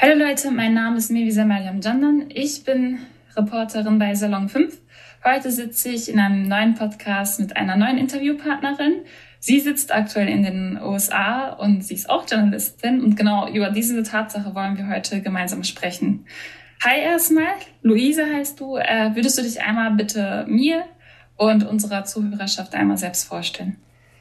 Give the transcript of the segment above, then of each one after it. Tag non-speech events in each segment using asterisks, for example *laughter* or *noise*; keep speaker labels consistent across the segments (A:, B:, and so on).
A: Hallo Leute, mein Name ist Mevisa Mariam Jandan. Ich bin Reporterin bei Salon 5. Heute sitze ich in einem neuen Podcast mit einer neuen Interviewpartnerin. Sie sitzt aktuell in den USA und sie ist auch Journalistin und genau über diese Tatsache wollen wir heute gemeinsam sprechen. Hi erstmal, Luise heißt du. Äh, würdest du dich einmal bitte mir und unserer Zuhörerschaft einmal selbst vorstellen?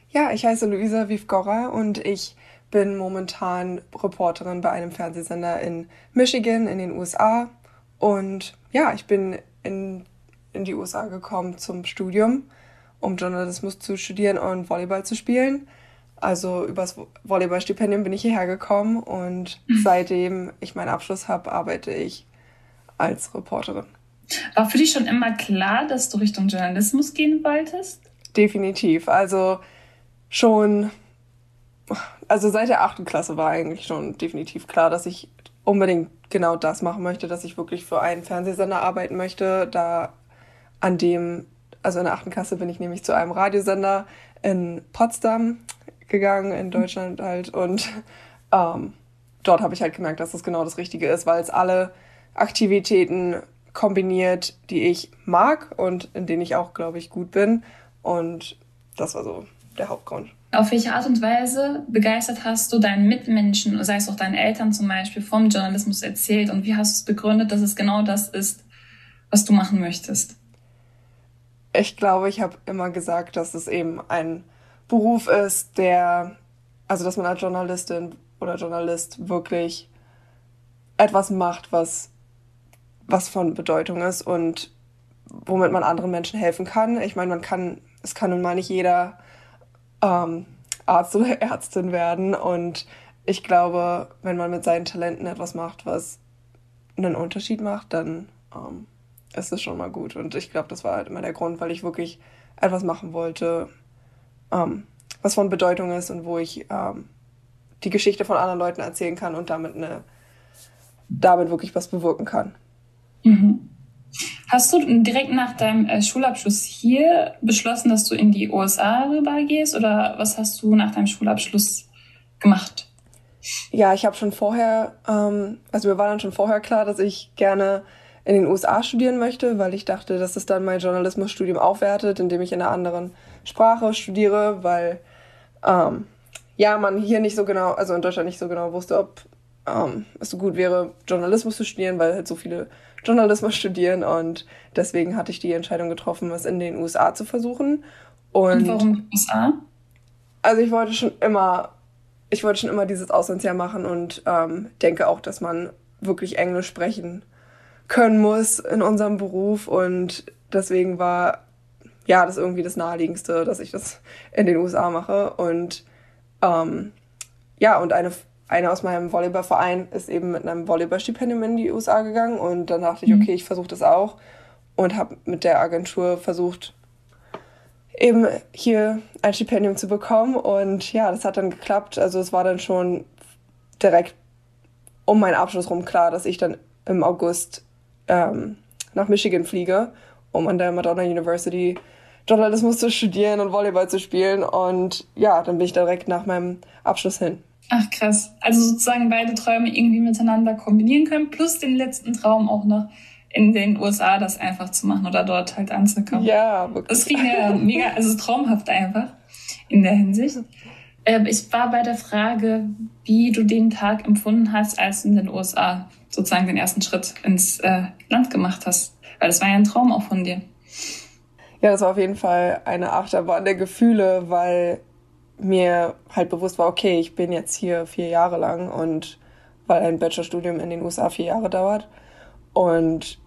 B: Ja, ich heiße Luisa Vivgora und ich bin momentan Reporterin bei einem Fernsehsender in Michigan in den USA. Und ja, ich bin in, in die USA gekommen zum Studium, um Journalismus zu studieren und Volleyball zu spielen. Also übers Volleyballstipendium bin ich hierher gekommen und mhm. seitdem ich meinen Abschluss habe, arbeite ich als Reporterin.
A: War für dich schon immer klar, dass du Richtung Journalismus gehen wolltest?
B: Definitiv. Also schon also seit der achten Klasse war eigentlich schon definitiv klar, dass ich unbedingt genau das machen möchte, dass ich wirklich für einen Fernsehsender arbeiten möchte. Da an dem, also in der achten Klasse bin ich nämlich zu einem Radiosender in Potsdam gegangen, in Deutschland halt. Und ähm, dort habe ich halt gemerkt, dass das genau das Richtige ist, weil es alle Aktivitäten kombiniert, die ich mag und in denen ich auch, glaube ich, gut bin. Und das war so der Hauptgrund.
A: Auf welche Art und Weise begeistert hast du deinen Mitmenschen, sei es auch deinen Eltern zum Beispiel, vom Journalismus erzählt und wie hast du es begründet, dass es genau das ist, was du machen möchtest?
B: Ich glaube, ich habe immer gesagt, dass es eben ein Beruf ist, der, also dass man als Journalistin oder Journalist wirklich etwas macht, was, was von Bedeutung ist und womit man anderen Menschen helfen kann. Ich meine, man kann, es kann nun mal nicht jeder ähm, Arzt oder *laughs* Ärztin werden. Und ich glaube, wenn man mit seinen Talenten etwas macht, was einen Unterschied macht, dann ähm, ist es schon mal gut. Und ich glaube, das war halt immer der Grund, weil ich wirklich etwas machen wollte, ähm, was von Bedeutung ist und wo ich ähm, die Geschichte von anderen Leuten erzählen kann und damit eine, damit wirklich was bewirken kann.
A: Mhm. Hast du direkt nach deinem äh, Schulabschluss hier beschlossen, dass du in die USA rüber gehst oder was hast du nach deinem Schulabschluss gemacht?
B: Ja, ich habe schon vorher, ähm, also mir war dann schon vorher klar, dass ich gerne in den USA studieren möchte, weil ich dachte, dass es dann mein Journalismusstudium aufwertet, indem ich in einer anderen Sprache studiere, weil ähm, ja, man hier nicht so genau, also in Deutschland nicht so genau wusste, ob ähm, es so gut wäre, Journalismus zu studieren, weil halt so viele Journalismus studieren und deswegen hatte ich die Entscheidung getroffen, es in den USA zu versuchen.
A: Und, und warum USA?
B: Also ich wollte schon immer, ich wollte schon immer dieses Auslandsjahr machen und ähm, denke auch, dass man wirklich Englisch sprechen können muss in unserem Beruf und deswegen war ja das irgendwie das naheliegendste, dass ich das in den USA mache und ähm, ja und eine eine aus meinem Volleyballverein ist eben mit einem Volleyballstipendium in die USA gegangen und dann dachte ich, mhm. okay, ich versuche das auch und habe mit der Agentur versucht, eben hier ein Stipendium zu bekommen und ja, das hat dann geklappt. Also es war dann schon direkt um meinen Abschluss rum klar, dass ich dann im August ähm, nach Michigan fliege, um an der Madonna University Journalismus zu studieren und Volleyball zu spielen und ja, dann bin ich direkt nach meinem Abschluss hin.
A: Ach krass. Also sozusagen beide Träume irgendwie miteinander kombinieren können, plus den letzten Traum auch noch in den USA das einfach zu machen oder dort halt anzukommen.
B: Ja, wirklich.
A: Das klingt ja mega, also traumhaft einfach in der Hinsicht. Äh, ich war bei der Frage, wie du den Tag empfunden hast, als du in den USA sozusagen den ersten Schritt ins äh, Land gemacht hast. Weil das war ja ein Traum auch von dir.
B: Ja, das war auf jeden Fall eine Achterbahn der Gefühle, weil mir halt bewusst war, okay, ich bin jetzt hier vier Jahre lang und weil ein Bachelorstudium in den USA vier Jahre dauert. Und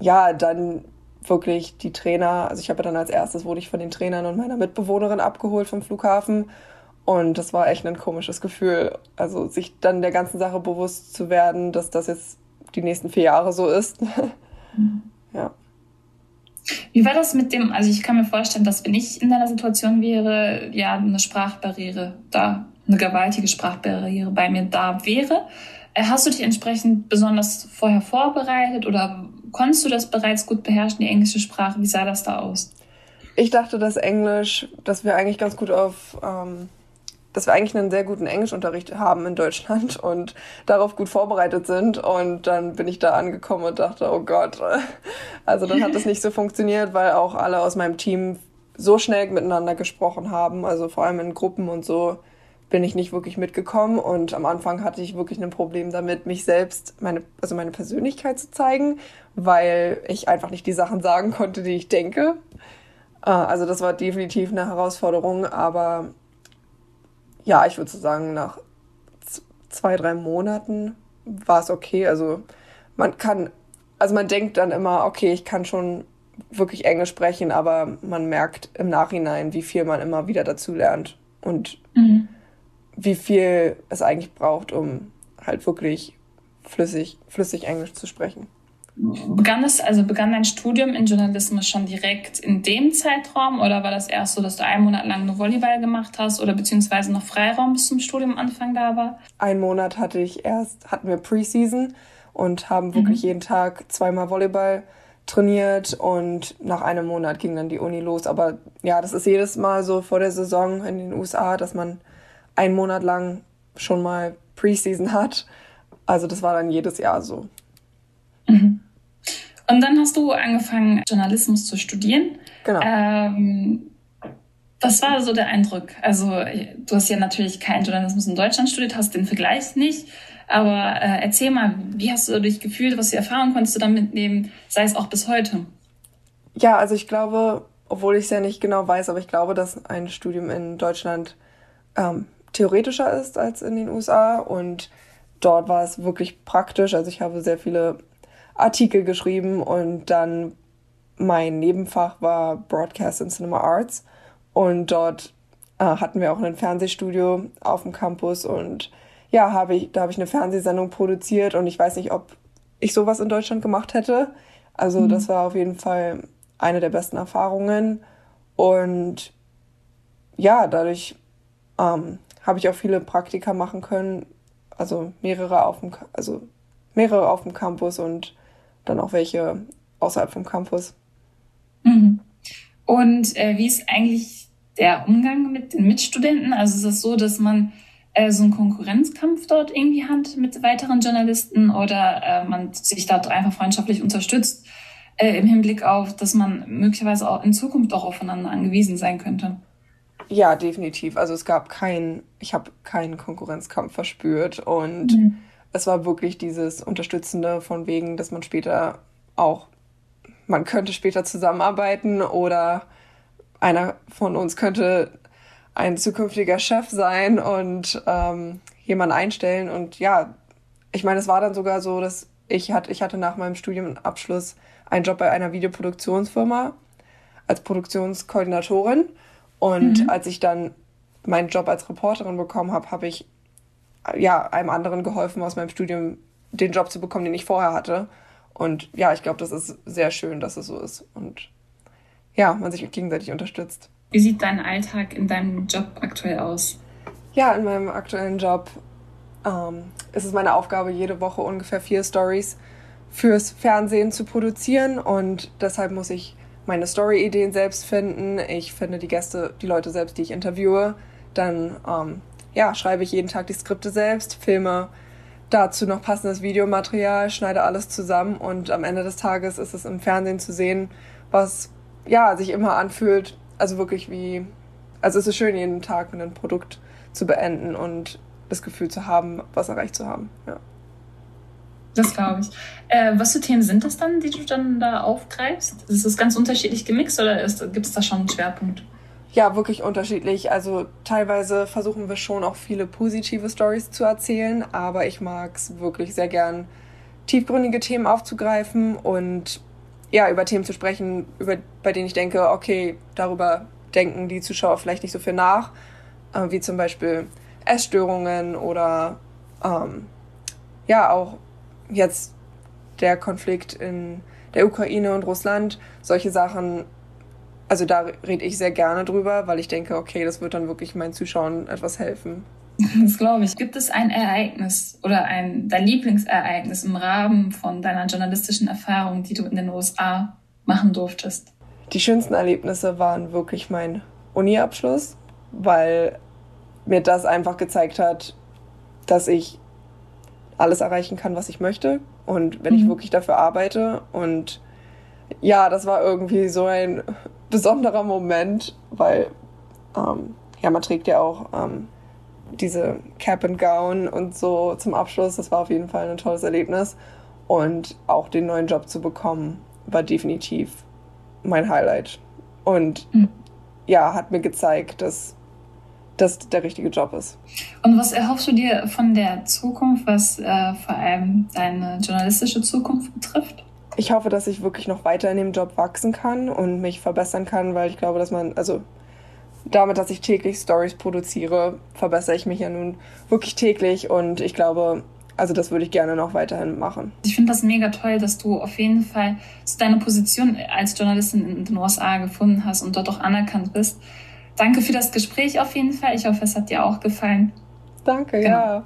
B: ja, dann wirklich die Trainer, also ich habe dann als erstes wurde ich von den Trainern und meiner Mitbewohnerin abgeholt vom Flughafen. Und das war echt ein komisches Gefühl. Also sich dann der ganzen Sache bewusst zu werden, dass das jetzt die nächsten vier Jahre so ist. *laughs* Ja.
A: Wie war das mit dem, also ich kann mir vorstellen, dass wenn ich in deiner Situation wäre, ja, eine Sprachbarriere da, eine gewaltige Sprachbarriere bei mir da wäre. Äh, hast du dich entsprechend besonders vorher vorbereitet oder konntest du das bereits gut beherrschen, die englische Sprache? Wie sah das da aus?
B: Ich dachte, dass Englisch, dass wir eigentlich ganz gut auf ähm, dass wir eigentlich einen sehr guten Englischunterricht haben in Deutschland und darauf gut vorbereitet sind. Und dann bin ich da angekommen und dachte, oh Gott. *laughs* Also dann hat das nicht so funktioniert, weil auch alle aus meinem Team so schnell miteinander gesprochen haben, also vor allem in Gruppen und so bin ich nicht wirklich mitgekommen und am Anfang hatte ich wirklich ein Problem damit, mich selbst, meine, also meine Persönlichkeit zu zeigen, weil ich einfach nicht die Sachen sagen konnte, die ich denke. Ah, also das war definitiv eine Herausforderung, aber ja, ich würde so sagen, nach zwei, drei Monaten war es okay. Also man kann, also man denkt dann immer, okay, ich kann schon wirklich Englisch sprechen, aber man merkt im Nachhinein, wie viel man immer wieder dazu lernt und mhm. wie viel es eigentlich braucht, um halt wirklich flüssig, flüssig Englisch zu sprechen.
A: Begann es, also begann dein Studium in Journalismus schon direkt in dem Zeitraum oder war das erst so, dass du einen Monat lang nur Volleyball gemacht hast oder beziehungsweise noch Freiraum bis zum Studiumanfang da war?
B: Einen Monat hatte ich erst, hatten wir Preseason und haben wirklich mhm. jeden Tag zweimal Volleyball trainiert und nach einem Monat ging dann die Uni los. Aber ja, das ist jedes Mal so vor der Saison in den USA, dass man einen Monat lang schon mal Preseason hat. Also das war dann jedes Jahr so.
A: Mhm. Und dann hast du angefangen, Journalismus zu studieren.
B: Genau.
A: Ähm, was war so der Eindruck? Also, du hast ja natürlich keinen Journalismus in Deutschland studiert, hast den Vergleich nicht. Aber äh, erzähl mal, wie hast du dich gefühlt? Was für Erfahrungen konntest du da mitnehmen? Sei es auch bis heute.
B: Ja, also ich glaube, obwohl ich es ja nicht genau weiß, aber ich glaube, dass ein Studium in Deutschland ähm, theoretischer ist als in den USA. Und dort war es wirklich praktisch. Also ich habe sehr viele Artikel geschrieben und dann mein Nebenfach war Broadcast and Cinema Arts und dort äh, hatten wir auch ein Fernsehstudio auf dem Campus und ja, habe ich, da habe ich eine Fernsehsendung produziert und ich weiß nicht, ob ich sowas in Deutschland gemacht hätte. Also mhm. das war auf jeden Fall eine der besten Erfahrungen und ja, dadurch ähm, habe ich auch viele Praktika machen können, also mehrere auf dem, also mehrere auf dem Campus und dann auch welche außerhalb vom Campus.
A: Mhm. Und äh, wie ist eigentlich der Umgang mit den Mitstudenten? Also ist es so, dass man äh, so einen Konkurrenzkampf dort irgendwie hat mit weiteren Journalisten oder äh, man sich dort einfach freundschaftlich unterstützt äh, im Hinblick auf, dass man möglicherweise auch in Zukunft auch aufeinander angewiesen sein könnte?
B: Ja, definitiv. Also es gab keinen, ich habe keinen Konkurrenzkampf verspürt und mhm es war wirklich dieses Unterstützende von wegen, dass man später auch, man könnte später zusammenarbeiten oder einer von uns könnte ein zukünftiger Chef sein und ähm, jemanden einstellen. Und ja, ich meine, es war dann sogar so, dass ich hatte, ich hatte nach meinem Studienabschluss einen Job bei einer Videoproduktionsfirma als Produktionskoordinatorin. Und mhm. als ich dann meinen Job als Reporterin bekommen habe, habe ich ja, einem anderen geholfen, aus meinem Studium den Job zu bekommen, den ich vorher hatte. Und ja, ich glaube, das ist sehr schön, dass es so ist. Und ja, man sich gegenseitig unterstützt.
A: Wie sieht dein Alltag in deinem Job aktuell aus?
B: Ja, in meinem aktuellen Job ähm, ist es meine Aufgabe, jede Woche ungefähr vier Stories fürs Fernsehen zu produzieren. Und deshalb muss ich meine Story-Ideen selbst finden. Ich finde die Gäste, die Leute selbst, die ich interviewe. Dann ähm, ja, schreibe ich jeden Tag die Skripte selbst, filme dazu noch passendes Videomaterial, schneide alles zusammen und am Ende des Tages ist es im Fernsehen zu sehen, was ja sich immer anfühlt, also wirklich wie, also es ist schön, jeden Tag ein Produkt zu beenden und das Gefühl zu haben, was erreicht zu haben. Ja.
A: Das glaube ich. Äh, was für Themen sind das dann, die du dann da aufgreifst? Ist das ganz unterschiedlich gemixt oder gibt es da schon einen Schwerpunkt?
B: Ja, wirklich unterschiedlich. Also teilweise versuchen wir schon auch viele positive Stories zu erzählen, aber ich mag es wirklich sehr gern, tiefgründige Themen aufzugreifen und ja, über Themen zu sprechen, über, bei denen ich denke, okay, darüber denken die Zuschauer vielleicht nicht so viel nach, äh, wie zum Beispiel Essstörungen oder ähm, ja, auch jetzt der Konflikt in der Ukraine und Russland. Solche Sachen also da rede ich sehr gerne drüber, weil ich denke, okay, das wird dann wirklich meinen Zuschauern etwas helfen. *laughs*
A: Das glaube ich. Gibt es ein Ereignis oder ein dein Lieblingsereignis im Rahmen von deiner journalistischen Erfahrung, die du in den USA machen durftest?
B: Die schönsten Erlebnisse waren wirklich mein Uni-Abschluss, weil mir das einfach gezeigt hat, dass ich alles erreichen kann, was ich möchte. Und wenn mhm. ich wirklich dafür arbeite. Und ja, das war irgendwie so ein besonderer Moment, weil ähm, ja, man trägt ja auch ähm, diese Cap and Gown und so zum Abschluss. Das war auf jeden Fall ein tolles Erlebnis. Und auch den neuen Job zu bekommen, war definitiv mein Highlight. Und mhm. ja, hat mir gezeigt, dass das der richtige Job ist.
A: Und was erhoffst du dir von der Zukunft, was äh, vor allem deine journalistische Zukunft betrifft?
B: Ich hoffe, dass ich wirklich noch weiter in dem Job wachsen kann und mich verbessern kann, weil ich glaube, dass man, also damit, dass ich täglich Stories produziere, verbessere ich mich ja nun wirklich täglich und ich glaube, also das würde ich gerne noch weiterhin machen.
A: Ich finde das mega toll, dass du auf jeden Fall so deine Position als Journalistin in den USA gefunden hast und dort auch anerkannt bist. Danke für das Gespräch auf jeden Fall. Ich hoffe, es hat dir auch gefallen.
B: Danke, genau. ja.